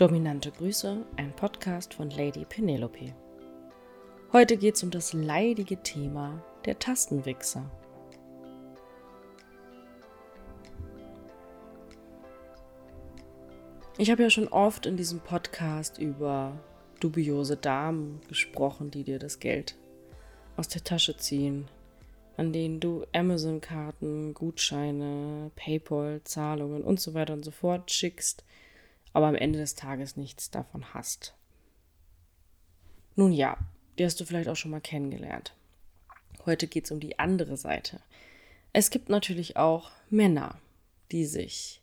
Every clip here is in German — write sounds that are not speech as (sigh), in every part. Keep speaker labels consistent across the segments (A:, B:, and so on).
A: Dominante Grüße, ein Podcast von Lady Penelope. Heute geht es um das leidige Thema der Tastenwichser. Ich habe ja schon oft in diesem Podcast über dubiose Damen gesprochen, die dir das Geld aus der Tasche ziehen, an denen du Amazon-Karten, Gutscheine, PayPal-Zahlungen und so weiter und so fort schickst, aber am Ende des Tages nichts davon hast. Nun ja, die hast du vielleicht auch schon mal kennengelernt. Heute geht es um die andere Seite. Es gibt natürlich auch Männer, die sich,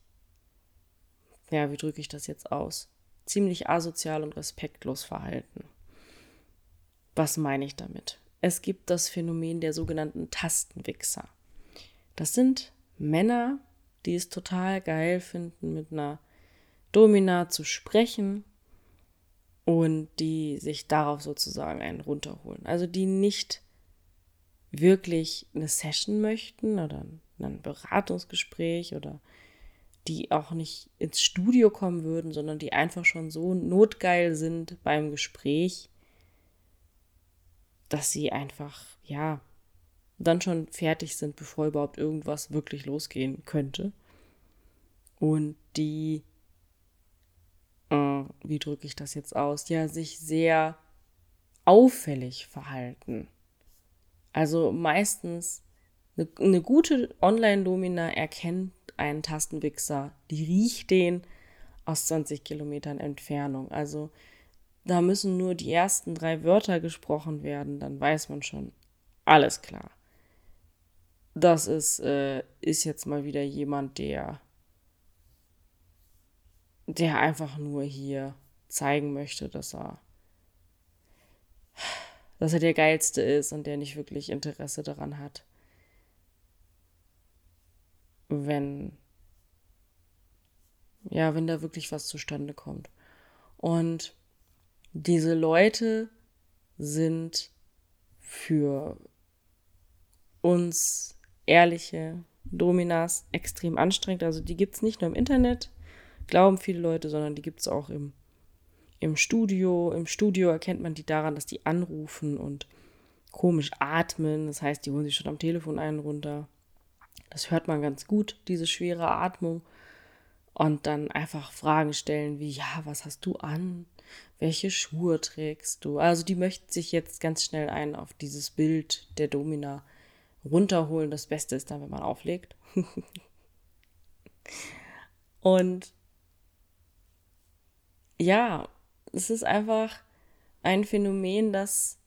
A: ja, wie drücke ich das jetzt aus, ziemlich asozial und respektlos verhalten. Was meine ich damit? Es gibt das Phänomen der sogenannten Tastenwichser. Das sind Männer, die es total geil finden, mit einer Domina zu sprechen und die sich darauf sozusagen einen runterholen. Also die nicht wirklich eine Session möchten oder ein Beratungsgespräch oder die auch nicht ins Studio kommen würden, sondern die einfach schon so notgeil sind beim Gespräch, dass sie einfach, ja, dann schon fertig sind, bevor überhaupt irgendwas wirklich losgehen könnte. Und die äh, wie drücke ich das jetzt aus, ja, sich sehr auffällig verhalten. Also meistens eine, eine gute Online-Domina erkennt einen Tastenwichser, die riecht den aus 20 Kilometern Entfernung. Also da müssen nur die ersten drei Wörter gesprochen werden, dann weiß man schon, alles klar. Das ist, äh, ist jetzt mal wieder jemand, der der einfach nur hier zeigen möchte, dass er, dass er der Geilste ist und der nicht wirklich Interesse daran hat, wenn, ja, wenn da wirklich was zustande kommt. Und diese Leute sind für uns ehrliche Dominas extrem anstrengend. Also die gibt es nicht nur im Internet, glauben viele Leute, sondern die gibt es auch im, im Studio. Im Studio erkennt man die daran, dass die anrufen und komisch atmen. Das heißt, die holen sich schon am Telefon einen runter. Das hört man ganz gut, diese schwere Atmung. Und dann einfach Fragen stellen wie, ja, was hast du an? Welche Schuhe trägst du? Also die möchten sich jetzt ganz schnell ein auf dieses Bild der Domina runterholen. Das Beste ist dann, wenn man auflegt. (laughs) und ja, es ist einfach ein Phänomen, das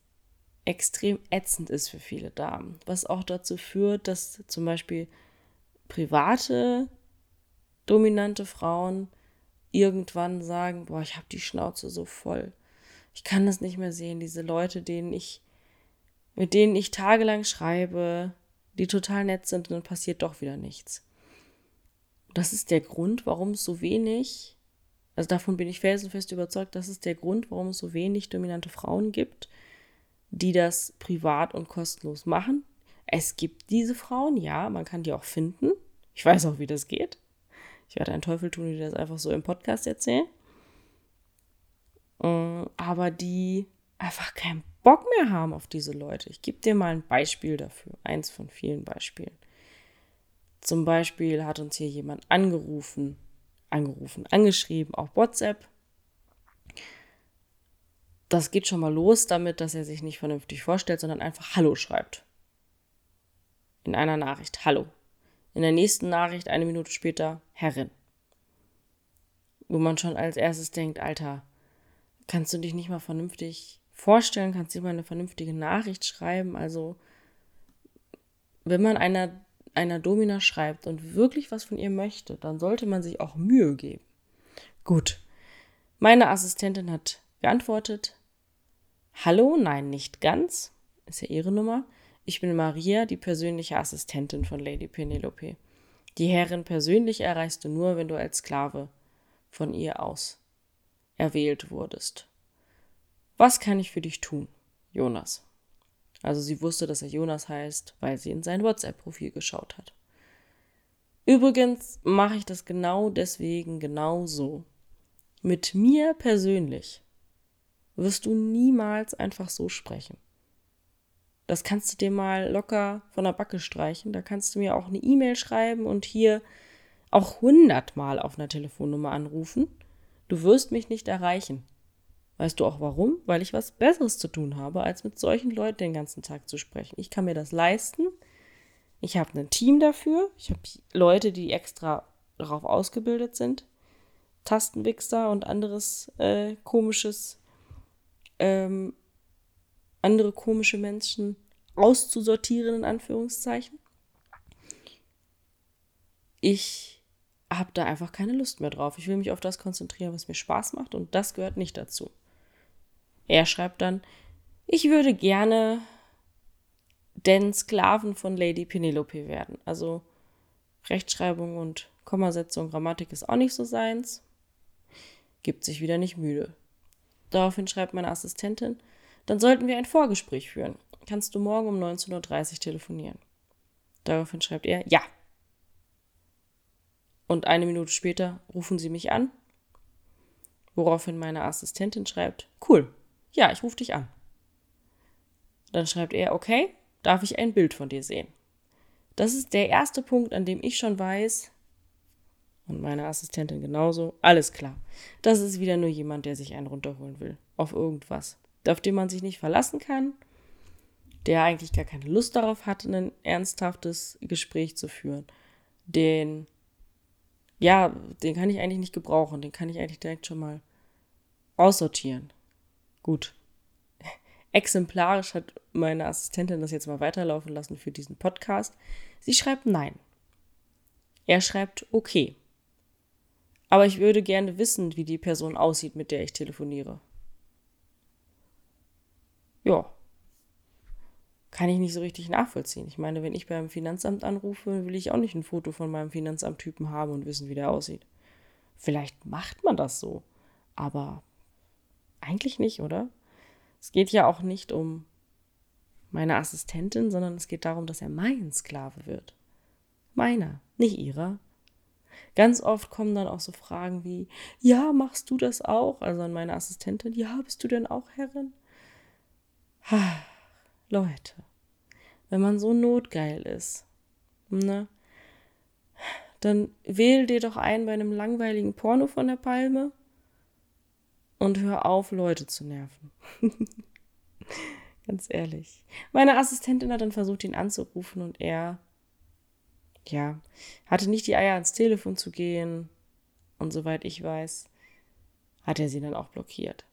A: extrem ätzend ist für viele Damen, was auch dazu führt, dass zum Beispiel private dominante Frauen irgendwann sagen, boah, ich habe die Schnauze so voll. Ich kann das nicht mehr sehen, diese Leute, denen ich mit denen ich tagelang schreibe, die total nett sind und dann passiert doch wieder nichts. Das ist der Grund, warum es so wenig also davon bin ich felsenfest überzeugt, das ist der Grund, warum es so wenig dominante Frauen gibt, die das privat und kostenlos machen. Es gibt diese Frauen, ja, man kann die auch finden. Ich weiß auch, wie das geht. Ich werde einen Teufel tun, die das einfach so im Podcast erzählen. Äh, aber die einfach keinen Bock mehr haben auf diese Leute. Ich gebe dir mal ein Beispiel dafür. Eins von vielen Beispielen. Zum Beispiel hat uns hier jemand angerufen angerufen, angeschrieben, auf WhatsApp. Das geht schon mal los damit, dass er sich nicht vernünftig vorstellt, sondern einfach Hallo schreibt. In einer Nachricht Hallo. In der nächsten Nachricht, eine Minute später, Herrin. Wo man schon als erstes denkt, Alter, kannst du dich nicht mal vernünftig vorstellen, kannst du dir mal eine vernünftige Nachricht schreiben? Also, wenn man einer einer Domina schreibt und wirklich was von ihr möchte, dann sollte man sich auch Mühe geben. Gut. Meine Assistentin hat geantwortet. Hallo, nein, nicht ganz. Ist ja ihre Nummer. Ich bin Maria, die persönliche Assistentin von Lady Penelope. Die Herrin persönlich erreichst du nur, wenn du als Sklave von ihr aus erwählt wurdest. Was kann ich für dich tun, Jonas? Also sie wusste, dass er Jonas heißt, weil sie in sein WhatsApp-Profil geschaut hat. Übrigens mache ich das genau deswegen genau so. Mit mir persönlich wirst du niemals einfach so sprechen. Das kannst du dir mal locker von der Backe streichen. Da kannst du mir auch eine E-Mail schreiben und hier auch hundertmal auf einer Telefonnummer anrufen. Du wirst mich nicht erreichen. Weißt du auch warum? Weil ich was Besseres zu tun habe, als mit solchen Leuten den ganzen Tag zu sprechen. Ich kann mir das leisten. Ich habe ein Team dafür. Ich habe Leute, die extra darauf ausgebildet sind. Tastenwichser und anderes äh, komisches, ähm, andere komische Menschen auszusortieren, in Anführungszeichen. Ich habe da einfach keine Lust mehr drauf. Ich will mich auf das konzentrieren, was mir Spaß macht und das gehört nicht dazu. Er schreibt dann, ich würde gerne den Sklaven von Lady Penelope werden. Also Rechtschreibung und Kommasetzung, Grammatik ist auch nicht so seins. Gibt sich wieder nicht müde. Daraufhin schreibt meine Assistentin, dann sollten wir ein Vorgespräch führen. Kannst du morgen um 19.30 Uhr telefonieren? Daraufhin schreibt er, ja. Und eine Minute später rufen sie mich an, woraufhin meine Assistentin schreibt, cool, ja, ich rufe dich an. Dann schreibt er, okay, darf ich ein Bild von dir sehen? Das ist der erste Punkt, an dem ich schon weiß, und meine Assistentin genauso, alles klar. Das ist wieder nur jemand, der sich einen runterholen will. Auf irgendwas. Auf den man sich nicht verlassen kann, der eigentlich gar keine Lust darauf hat, ein ernsthaftes Gespräch zu führen. Den, ja, den kann ich eigentlich nicht gebrauchen. Den kann ich eigentlich direkt schon mal aussortieren. Gut. (laughs) Exemplarisch hat meine Assistentin das jetzt mal weiterlaufen lassen für diesen Podcast. Sie schreibt nein. Er schreibt okay. Aber ich würde gerne wissen, wie die Person aussieht, mit der ich telefoniere. Ja. Kann ich nicht so richtig nachvollziehen. Ich meine, wenn ich beim Finanzamt anrufe, will ich auch nicht ein Foto von meinem Finanzamttypen haben und wissen, wie der aussieht. Vielleicht macht man das so, aber eigentlich nicht, oder? Es geht ja auch nicht um meine Assistentin, sondern es geht darum, dass er mein Sklave wird. Meiner, nicht ihrer. Ganz oft kommen dann auch so Fragen wie, ja, machst du das auch? Also an meine Assistentin, ja, bist du denn auch Herrin? Ha, Leute, wenn man so notgeil ist, ne, dann wähl dir doch ein bei einem langweiligen Porno von der Palme und hör auf, Leute zu nerven. (laughs) Ganz ehrlich. Meine Assistentin hat dann versucht, ihn anzurufen und er, ja, hatte nicht die Eier ans Telefon zu gehen. Und soweit ich weiß, hat er sie dann auch blockiert.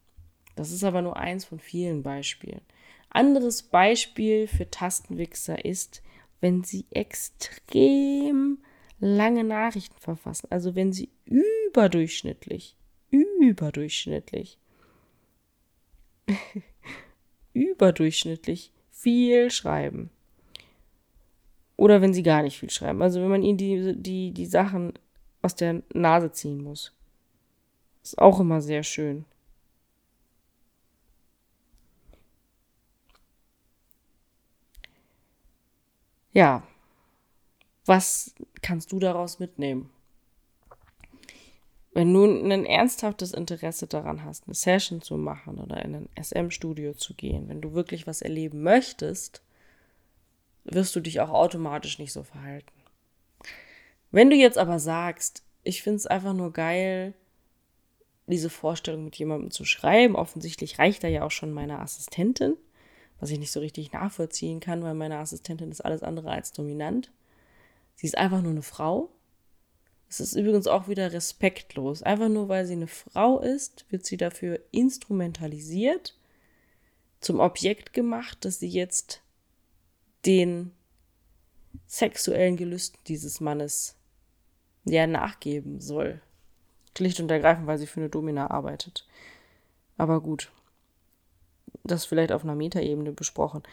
A: Das ist aber nur eins von vielen Beispielen. Anderes Beispiel für Tastenwichser ist, wenn sie extrem lange Nachrichten verfassen. Also wenn sie überdurchschnittlich überdurchschnittlich, (laughs) überdurchschnittlich viel schreiben. Oder wenn sie gar nicht viel schreiben. Also wenn man ihnen die, die, die Sachen aus der Nase ziehen muss. Ist auch immer sehr schön. Ja, was kannst du daraus mitnehmen? Wenn du ein ernsthaftes Interesse daran hast, eine Session zu machen oder in ein SM-Studio zu gehen, wenn du wirklich was erleben möchtest, wirst du dich auch automatisch nicht so verhalten. Wenn du jetzt aber sagst, ich finde es einfach nur geil, diese Vorstellung mit jemandem zu schreiben, offensichtlich reicht da ja auch schon meine Assistentin, was ich nicht so richtig nachvollziehen kann, weil meine Assistentin ist alles andere als dominant. Sie ist einfach nur eine Frau es ist übrigens auch wieder respektlos. Einfach nur weil sie eine Frau ist, wird sie dafür instrumentalisiert, zum Objekt gemacht, dass sie jetzt den sexuellen Gelüsten dieses Mannes ja nachgeben soll. Schlicht und ergreifend, weil sie für eine Domina arbeitet. Aber gut. Das vielleicht auf einer Metaebene besprochen.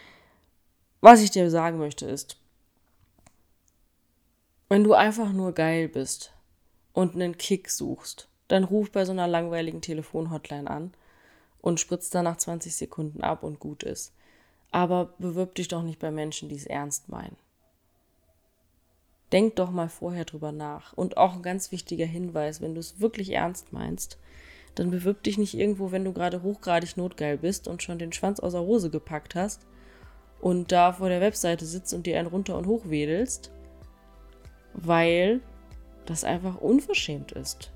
A: Was ich dir sagen möchte ist, wenn du einfach nur geil bist und einen Kick suchst, dann ruf bei so einer langweiligen Telefonhotline an und spritzt dann nach 20 Sekunden ab und gut ist. Aber bewirb dich doch nicht bei Menschen, die es ernst meinen. Denk doch mal vorher drüber nach. Und auch ein ganz wichtiger Hinweis, wenn du es wirklich ernst meinst, dann bewirb dich nicht irgendwo, wenn du gerade hochgradig notgeil bist und schon den Schwanz aus der Hose gepackt hast und da vor der Webseite sitzt und dir einen runter und hoch wedelst, weil das einfach unverschämt ist.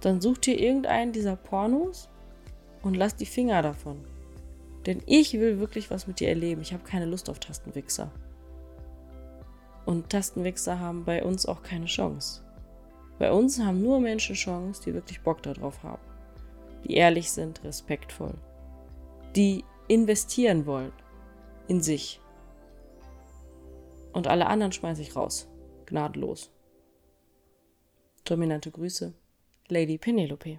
A: Dann such dir irgendeinen dieser Pornos und lass die Finger davon. Denn ich will wirklich was mit dir erleben. Ich habe keine Lust auf Tastenwichser. Und Tastenwichser haben bei uns auch keine Chance. Bei uns haben nur Menschen Chance, die wirklich Bock darauf haben. Die ehrlich sind, respektvoll. Die investieren wollen in sich. Und alle anderen schmeiße ich raus. Gnadenlos. Dominante Grüße, Lady Penelope.